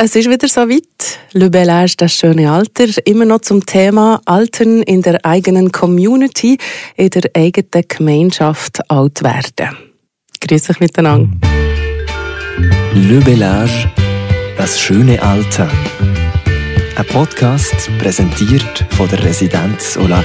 Es ist wieder so weit. Le Bel Âge, das schöne Alter. Immer noch zum Thema Altern in der eigenen Community, in der eigenen Gemeinschaft alt werden. Grüß euch miteinander. Le Bel Âge, das schöne Alter. Ein Podcast präsentiert von der Residenz Olac.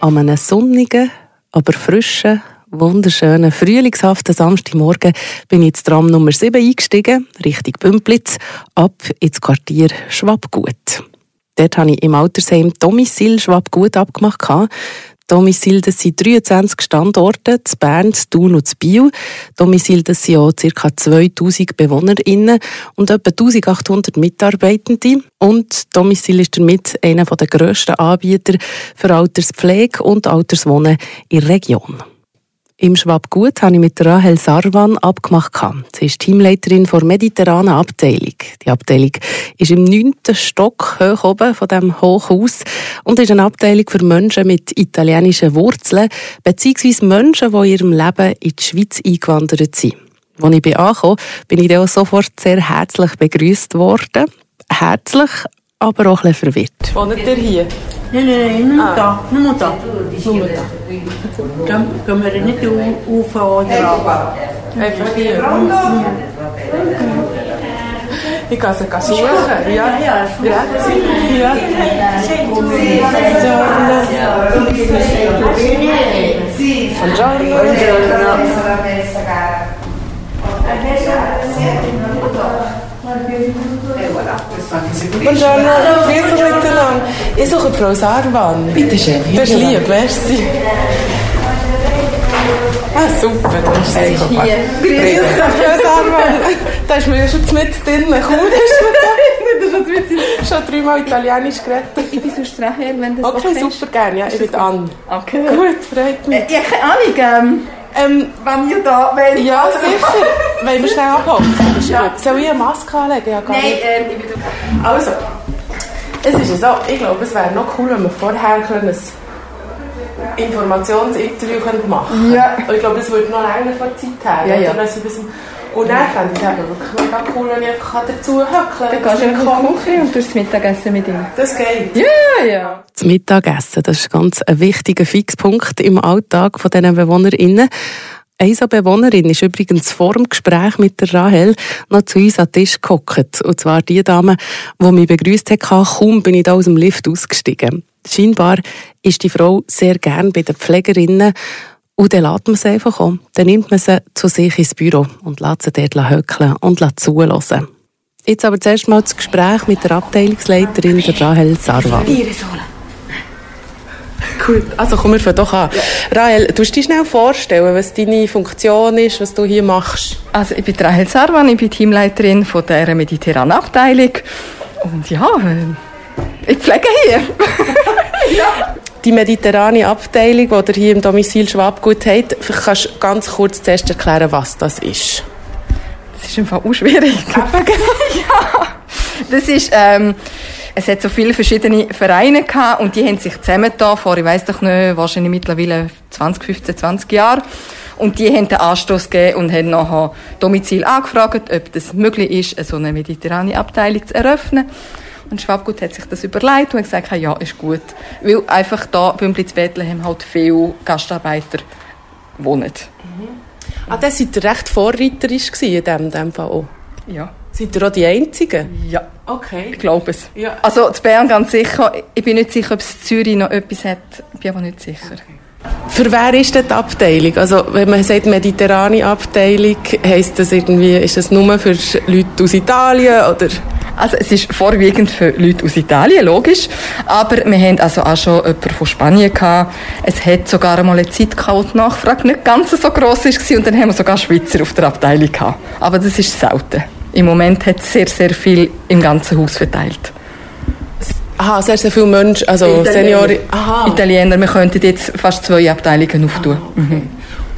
An einem sonnigen, aber frischen, wunderschönen, frühlingshaften Samstagmorgen bin ich ins Tram Nummer 7 eingestiegen, Richtung Bümplitz, ab ins Quartier Schwabgut. Dort habe ich im Altersheim Domizil Schwabgut abgemacht. Domizil, das sind 23 Standorte, zu Bern, zu Thun und zu Biel. Domizil, das sind auch ca. 2000 BewohnerInnen und etwa 1800 Mitarbeitende. Und Domizil ist damit einer der grössten Anbieter für Alterspflege und Alterswohnen in der Region. Im Schwabgut habe ich mit Rahel Sarwan abgemacht. Sie ist Teamleiterin der mediterranen Abteilung. Die Abteilung ist im neunten Stock hoch oben von dem Hochhaus und ist eine Abteilung für Menschen mit italienischen Wurzeln beziehungsweise Menschen, die in ihrem Leben in die Schweiz eingewandert sind. Als ich bin angekommen bin ich auch sofort sehr herzlich begrüßt worden. Herzlich, aber auch ein bisschen verwirrt. Wohnt ihr hier? Nein, nein, nein, nur da. Nur da. Nur da. Dann gehen wir nicht auf oder ab. Einfach hier. Ich kann sie suchen. Ja, ja. Grazie. Ja. Buongiorno. Buongiorno, grüß euch miteinander. Ich suche Frau Sarwan. Bitte schön. Das ist lieb, merci. Ah, super, das gut. Grüß dich, Frau Sarwan. Da ist mir ja schon mit drin. Cool, ist mir da. Du schon dreimal Italienisch geredet. Ich bin sonst Rahel, wenn das Okay, super, gerne. Ja, ich bin Anne. Okay. Gut, freut mich. Ich habe keine Ahnung, ähm, Ähm, wenn ihr da wollt. ja, sicher. Wollen wir schnell gut. Soll ich eine Maske anlegen? Ja, Nein, ähm, ich bin. Also, es ist ja so, ich glaube, es wäre noch cool, wenn wir vorher ein Informationsinterview machen könnten. Ja. Und ich glaube, das würde noch länger von der Zeit her. Ja, ja. Also, bis- Und dann fände ich es eben wirklich mega cool, wenn ich einfach dazu höckeln Dann gehst du in die Küche und tust das Mittagessen mit ihm. Das geht. Ja, ja. Das Mittagessen, das ist ganz ein wichtiger Fixpunkt im Alltag von diesen BewohnerInnen. Eine so Bewohnerin ist übrigens vor dem Gespräch mit der Rahel noch zu uns an den Tisch gehockt. Und zwar die Dame, die mich begrüßt hat, kaum bin ich da aus dem Lift ausgestiegen. Scheinbar ist die Frau sehr gern bei den Pflegerinnen und dann lässt man sie einfach um. Dann nimmt man sie zu sich ins Büro und lässt sie dort höckeln und zuhören. Jetzt aber zuerst mal das Gespräch mit der Abteilungsleiterin, der Rahel Sarwan. Gut, also kommen wir von doch an. Rahel, du dich schnell vorstellen, was deine Funktion ist, was du hier machst? Also ich bin Rahel Sarwan, ich bin Teamleiterin von der mediterranen Abteilung. Und ja, äh, ich pflege hier. Die mediterrane Abteilung, die ihr hier im Domizil Schwabgut habt, kannst du ganz kurz zuerst erklären, was das ist? Das ist einfach auch schwierig. ja. Das ist, ähm, es hat so viele verschiedene Vereine gehabt und die haben sich zusammengetan vor, ich weiss doch nicht, wahrscheinlich mittlerweile 20, 15, 20 Jahren. Und die haben den Anstoß gegeben und haben nachher Domizil angefragt, ob das möglich ist, so eine mediterrane Abteilung zu eröffnen. Und Schwabgut hat sich das überlegt und gesagt, ja, ist gut. Weil einfach da beim Bethlehem halt viele Gastarbeiter wohnen. Ah, das seid ihr recht vorreiterisch gewesen in dem, dem Fall auch. Ja. Seid ihr auch die Einzigen? Ja. Okay. Ich glaube es. Ja. Also zu Bern ganz sicher. Ich bin nicht sicher, ob es Zürich noch etwas hat. Ich bin aber nicht sicher. Für wer ist denn die Abteilung? Also, wenn man sagt mediterrane Abteilung, heisst das irgendwie, ist das nur für Leute aus Italien oder? Also es ist vorwiegend für Leute aus Italien, logisch. Aber wir haben also auch schon jemanden von Spanien gehabt. Es hat sogar einmal eine Zeit gehabt, wo die Nachfrage nicht ganz so gross war. Und dann haben wir sogar Schweizer auf der Abteilung gehabt. Aber das ist selten. Im Moment hat es sehr, sehr viel im ganzen Haus verteilt. Aha, sehr, sehr viele Menschen, also Senioren. Aha. Italiener, wir könnten jetzt fast zwei Abteilungen auftun. Mhm.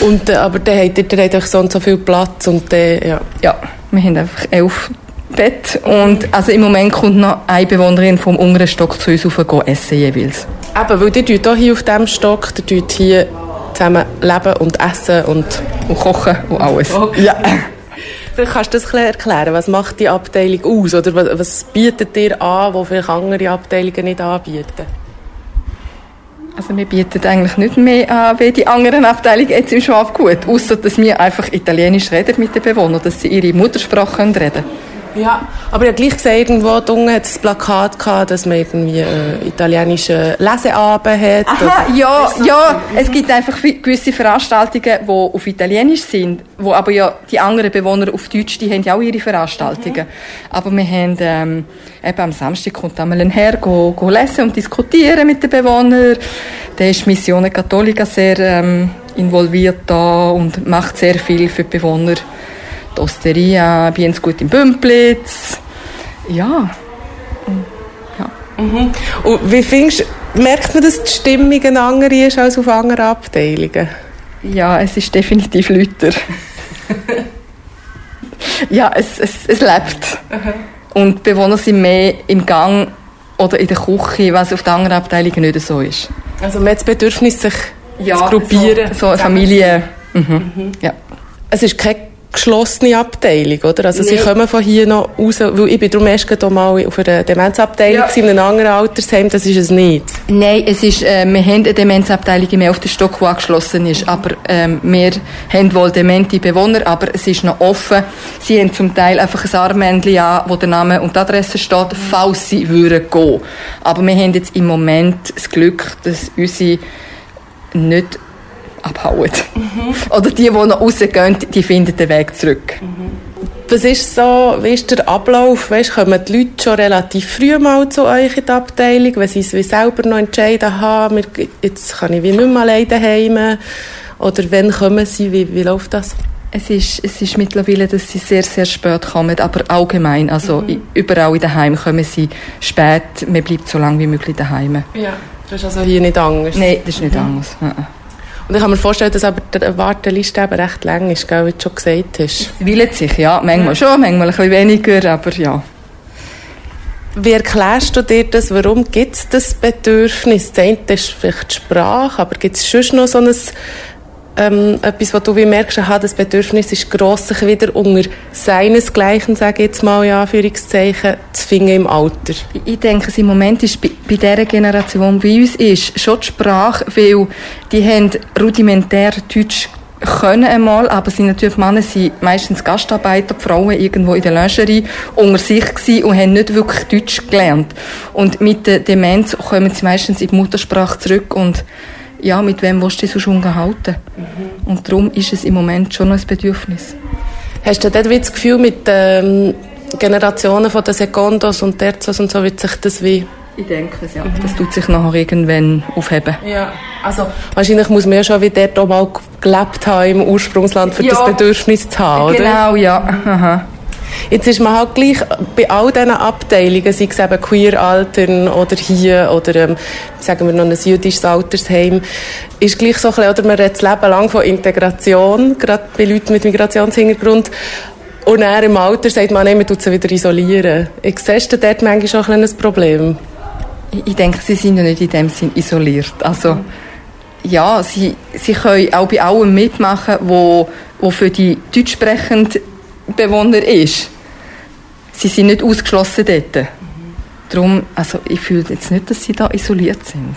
Und, äh, aber dann habt ihr dann habt so und so viel Platz und dann, ja. Ja, wir haben einfach elf Bett und also im Moment kommt noch eine Bewohnerin vom unteren Stock zu uns rauf gehen essen jeweils. Eben, weil ihr tut auch hier auf diesem Stock, ihr tut hier zusammen leben und essen und, und kochen und alles. Okay. Ja. Vielleicht kannst du das erklären. Was macht die Abteilung aus? Oder was, was bietet ihr an, wo vielleicht andere Abteilungen nicht anbieten? Also wir bieten eigentlich nicht mehr an wie die anderen Abteilungen jetzt im Schwabgut, außer dass wir einfach Italienisch reden mit den Bewohnern, dass sie ihre Muttersprache reden können. Ja, aber ich habe gleich gesehen, irgendwo unten hat ein Plakat gehabt, dass man irgendwie äh, italienische Leseabend hat. Aha, ja, ja, es gibt einfach gewisse Veranstaltungen, die auf Italienisch sind, wo aber ja die anderen Bewohner auf Deutsch, die haben ja auch ihre Veranstaltungen. Mhm. Aber wir haben, ähm, eben am Samstag kommt einmal ein Herr go, go lesen und diskutieren mit den Bewohnern. Der ist Missione Cattolica sehr ähm, involviert da und macht sehr viel für die Bewohner die Osteria, bei uns gut im Bümplitz. Ja. ja. Mhm. Und wie findest merkt man, dass die Stimmung eine andere ist als auf anderen Abteilungen? Ja, es ist definitiv lauter. ja, es, es, es lebt. Mhm. Und die Bewohner sind mehr im Gang oder in der Küche, was auf den anderen Abteilungen nicht so ist. Also man hat das Bedürfnis, sich ja, zu gruppieren. So, so eine Familie. Mhm. Mhm. Ja. Es ist kein geschlossene Abteilung, oder? Also nee. sie kommen von hier noch raus, weil ich bin darum erst mal auf einer Demenzabteilung ja. in einem anderen Altersheim, das ist es nicht. Nein, es ist, äh, wir haben eine Demenzabteilung mehr auf der Stock, die angeschlossen ist, aber ähm, wir haben wohl demente Bewohner, aber es ist noch offen. Sie haben zum Teil einfach ein Armbändchen an, wo der Name und die Adresse steht, falls sie würden gehen. Aber wir haben jetzt im Moment das Glück, dass unsere nicht abhauen. Mhm. Oder die, die noch rausgehen, die finden den Weg zurück. Mhm. Was ist so, wie ist der Ablauf? Weißt, kommen die Leute schon relativ früh mal zu euch in die Abteilung, wenn sie es wie selber noch entscheiden haben, jetzt kann ich wie nicht mehr alleine daheim Oder wann kommen sie? Wie, wie läuft das? Es ist, es ist mittlerweile, dass sie sehr, sehr spät kommen, aber allgemein, also mhm. überall in daheim kommen sie spät, man bleibt so lange wie möglich daheim. Ja, das ist also hier nicht anders? Nein, das ist nicht mhm. anders. Und ich kann mir vorstellen, dass aber die Warteliste eben recht lang ist, wie du schon gesagt hast. Es weilet sich, ja. Manchmal schon, manchmal ein bisschen weniger, aber ja. Wie erklärst du dir das? Warum gibt es das Bedürfnis? Das eine ist vielleicht die Sprache, aber gibt es schon noch so ein ähm, etwas, wo du wie merkst, aha, das Bedürfnis ist gross, sich wieder unter seinesgleichen, sage ich jetzt mal in Anführungszeichen, zu finden im Alter? Ich denke, im Moment ist bei, bei dieser Generation wie uns ist schon die Sprache, weil die haben rudimentär Deutsch können einmal, aber sind natürlich Männer sind meistens Gastarbeiter, die Frauen irgendwo in der Lingerie unter sich gewesen und haben nicht wirklich Deutsch gelernt. Und mit der Demenz kommen sie meistens in die Muttersprache zurück und ja, mit wem willst du dich sonst unterhalten? Mhm. Und darum ist es im Moment schon ein Bedürfnis. Hast du dort das Gefühl, mit den ähm, Generationen von den Secondos und Terzos und so wird sich das wie... Ich denke es, ja. Mhm. Das tut sich nachher irgendwann aufheben. Ja, also wahrscheinlich muss man ja schon wie dort auch mal gelebt haben im Ursprungsland, für ja. das Bedürfnis zu haben, oder? Genau, ja. Aha. Jetzt ist man halt gleich bei all diesen Abteilungen, sei es eben Queer-Altern oder hier oder ähm, sagen wir noch ein jüdisches Altersheim, ist gleich so ein bisschen, oder man redet das Leben lang von Integration, gerade bei Leuten mit Migrationshintergrund. Und dann im Alter sagt man, man tut sie wieder isolieren. Ich du dort manchmal schon ein, ein Problem? Ich denke, sie sind ja nicht in dem Sinn isoliert. Also, ja, sie, sie können auch bei allem mitmachen, wo, wo für die deutschsprechenden Bewohner ist. Sie sind nicht ausgeschlossen dort. Mhm. Darum, also ich fühle jetzt nicht, dass sie da isoliert sind.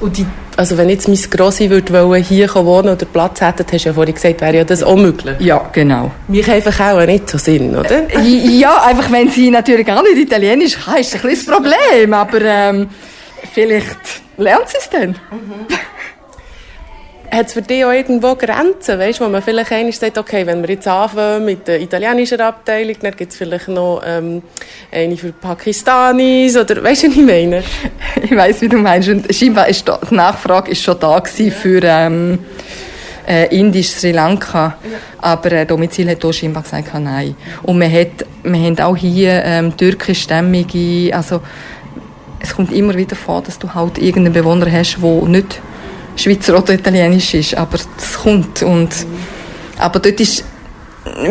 Und die, also wenn jetzt mein Grossi würde hier wohnen oder Platz hätte, hast du ja vorhin gesagt, wäre ja das auch möglich. Ja, genau. Mich einfach auch nicht so Sinn, oder? Äh, ja, einfach wenn sie natürlich gar nicht Italienisch kann, ist das ein das Problem. Aber ähm, vielleicht lernt sie es dann. Mhm hat es für dich auch irgendwo Grenzen, weißt, wo man vielleicht einmal sagt, okay, wenn wir jetzt anfangen mit der italienischen Abteilung, dann gibt es vielleicht noch ähm, eine für Pakistanis oder weißt du, was ich meine? Ich weiß, wie du meinst. Und scheinbar ist die Nachfrage ist schon da gewesen für ähm, äh, Indisch, Sri Lanka, ja. aber äh, Domizil hat auch scheinbar gesagt, nein. Und wir, hat, wir haben auch hier ähm, türkischstämmige, also es kommt immer wieder vor, dass du halt irgendeinen Bewohner hast, der nicht Schweizer oder Italienisch ist, aber das kommt. Und, aber dort ist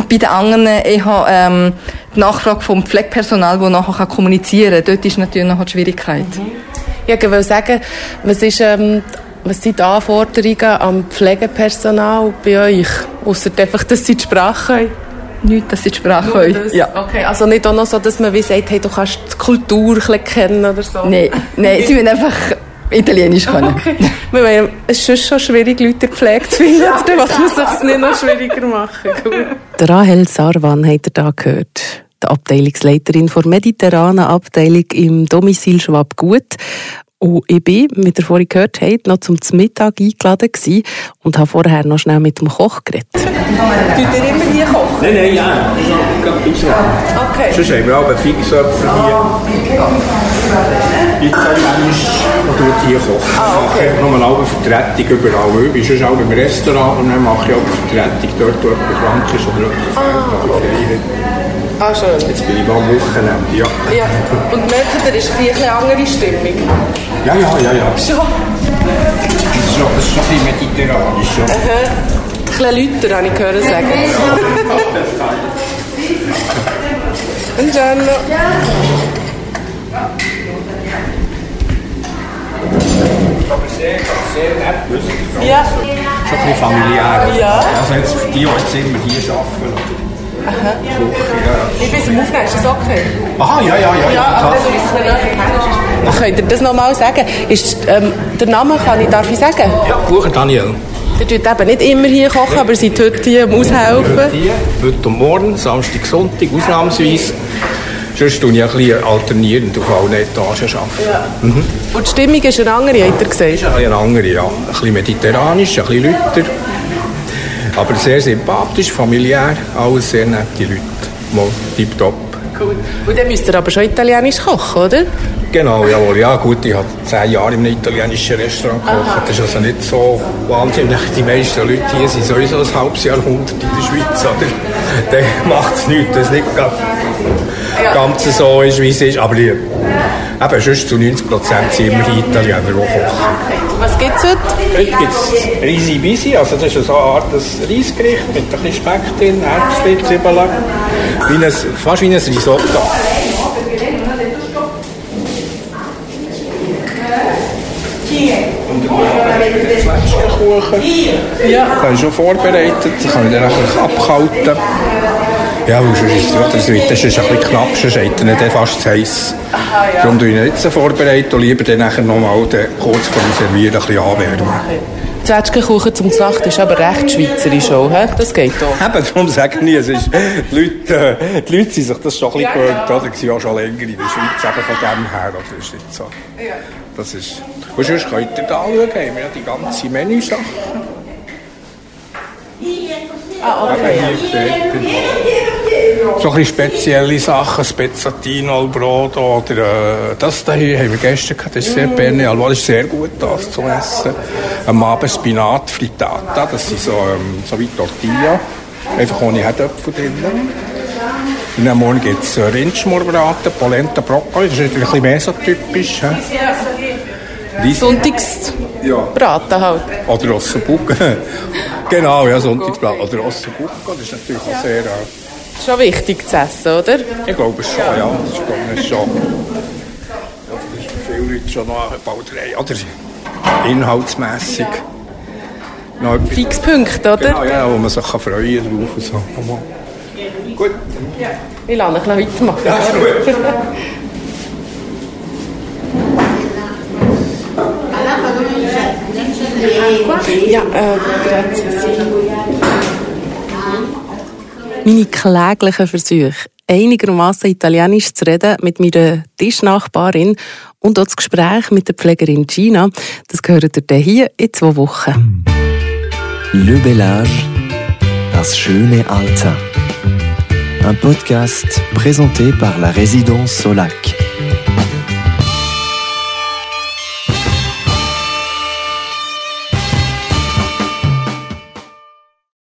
bei den anderen eher ähm, die Nachfrage vom Pflegepersonal, das nachher kommunizieren kann. Dort ist natürlich noch die Schwierigkeit. Mhm. Ja, ich will sagen, was ist... Ähm Was sind die Anforderungen am Pflegepersonal bei euch? Ausser einfach, dass sie die Sprache? Nicht, dass sie die Sprache können. Ja. Okay, also nicht auch noch so, dass man wie sagt, hey, du kannst die Kultur kennen oder so? Nein, nein sie müssen einfach Italienisch können. Okay. Meine, es ist schon schwierig, Leute Pflege zu finden, oder was muss es nicht noch schwieriger machen? Der Rahel Sarwan hat ihr da gehört die Abteilungsleiterin der mediterranen Abteilung im Domizil Schwabgut. Und ich bin, wie ihr vorhin gehört habt, noch zum Mittag eingeladen gewesen und habe vorher noch schnell mit dem Koch geredet. Tut ihr immer hier kochen? Nein, nein, ja. Okay. Sonst haben wir auch einen Fixöpfer hier. Italienisch und tut hier kochen. Ah, okay. Ich mache nochmal eine Vertretung überall. Ich bin schon auch im Restaurant und dann mache ich auch eine Vertretung dort, wo jemand krank ist oder etwas ah. Ah, schön. Jetzt bin ich am Wochenende, ja. ja. Und merkt ihr, ist ein bisschen andere Stimmung? Ja, ja, ja, ja. Schon? Das ist schon, das ist schon ein bisschen mediterranisch. Ja. Aha. Ein bisschen lauter, habe ich gehört sagen. Buongiorno. Aber sehr, sehr nett, Ja. Schon ein bisschen familiär. Ja. Also jetzt für die, die jetzt immer hier arbeiten. Aha. Ich bin im Aufnehmen, ist das okay? Aha, ja, ja, ja. Ja, ja Könnt ihr das nochmal sagen? Ist, ähm, der Name kann ich, darf ich sagen? Ja, Bucher Daniel. Ihr tut eben nicht immer hier kochen, aber seid heute hier am Aushelfen. Heute und morgen, Samstag, Sonntag, ausnahmsweise. Sonst tue ich ein bisschen alternierend auf allen Etagen arbeiten. Ja. Mhm. Und die Stimmung ist eine andere, habt ihr gesagt? Ist eine andere, ja. Ein bisschen mediterranisch, ein bisschen lauter. Aber sehr sympathisch, familiär, alles sehr nette Leute. Mal tipptopp. Cool. Und dann müsst ihr aber schon italienisch kochen, oder? Genau, jawohl. Ja gut, ich habe zehn Jahre in einem italienischen Restaurant gekocht. Das ist also nicht so wahnsinnig. Die meisten Leute hier sind sowieso ein halbes Jahrhundert in der Schweiz. Oder? Dann macht es nichts, dass es nicht ganz so ist, wie es ist. Aber die, eben, sonst zu 90 Prozent sind immer die Italiener, die kochen. Was gibt es heute? Heute gibt es Risi Bisi, also das ist so eine Art Reisgericht mit ein bisschen Speck drin, Erbsen, Zwiebeln, wie ein, fast wie ein Risotto. Zwetschgenkuchen. Ja. Den ist schon vorbereitet, den kann ich dann abkalten. Ja, weil sonst ist das ist ein bisschen knapp, sonst hat er nicht fast zu heiß. Aha, ja. Darum tue ich ihn jetzt vorbereiten und lieber dann nachher nochmal kurz vor dem Servieren ein bisschen anwärmen. Zwetschgenkuchen zum Nacht ist aber recht schweizerisch auch, he? das geht doch. Eben, darum sage ich, es ist, die, Leute, äh, die Leute sind sich das schon ein bisschen ja, gewöhnt, oder? Sie sind auch schon länger in der Schweiz, eben von dem her, das ist nicht so. Ja. Das ist, und sonst könnt ihr da anschauen, haben wir ja die ganze Menüsachen. Ah, okay. So ein spezielle Sachen, Spezzatino, Brot oder äh, das hier haben wir gestern gehabt, das ist sehr bene, das ist sehr gut das zu essen. Am Abend Spinat Frittata, das sind so, ähm, so wie Tortilla, einfach ohne Herdöpfel drin. Und am Morgen gibt es äh, Rindschmorbraten, Polenta Brokkoli, das ist ein bisschen mehr so typisch. He? Sonntagsbraten ja. halt. Oder Ossobuco. genau, ja, Sonntagsbraten. Oder Ossobuco, das ist natürlich auch sehr... Äh, Schon wichtig zu essen, oder? Ich glaube schon, ja. Das ist, schon. Ja, das ist für viele Leute schon noch eine Bauterei, oder? Inhaltsmässig. Noch Fixpunkte, oder? Genau, ja, wo man sich kann freuen kann. So. Gut. Ja. Ich lasse noch weitermachen. Ja, ist gut. Ja, äh, grazie. Meine kläglichen Versuche, einigermaßen Italienisch zu reden mit meiner Tischnachbarin und auch das Gespräch mit der Pflegerin Gina, das gehört ihr hier in zwei Wochen. Le Bellage, das schöne Alter. Un podcast présenté par la résidence Solac.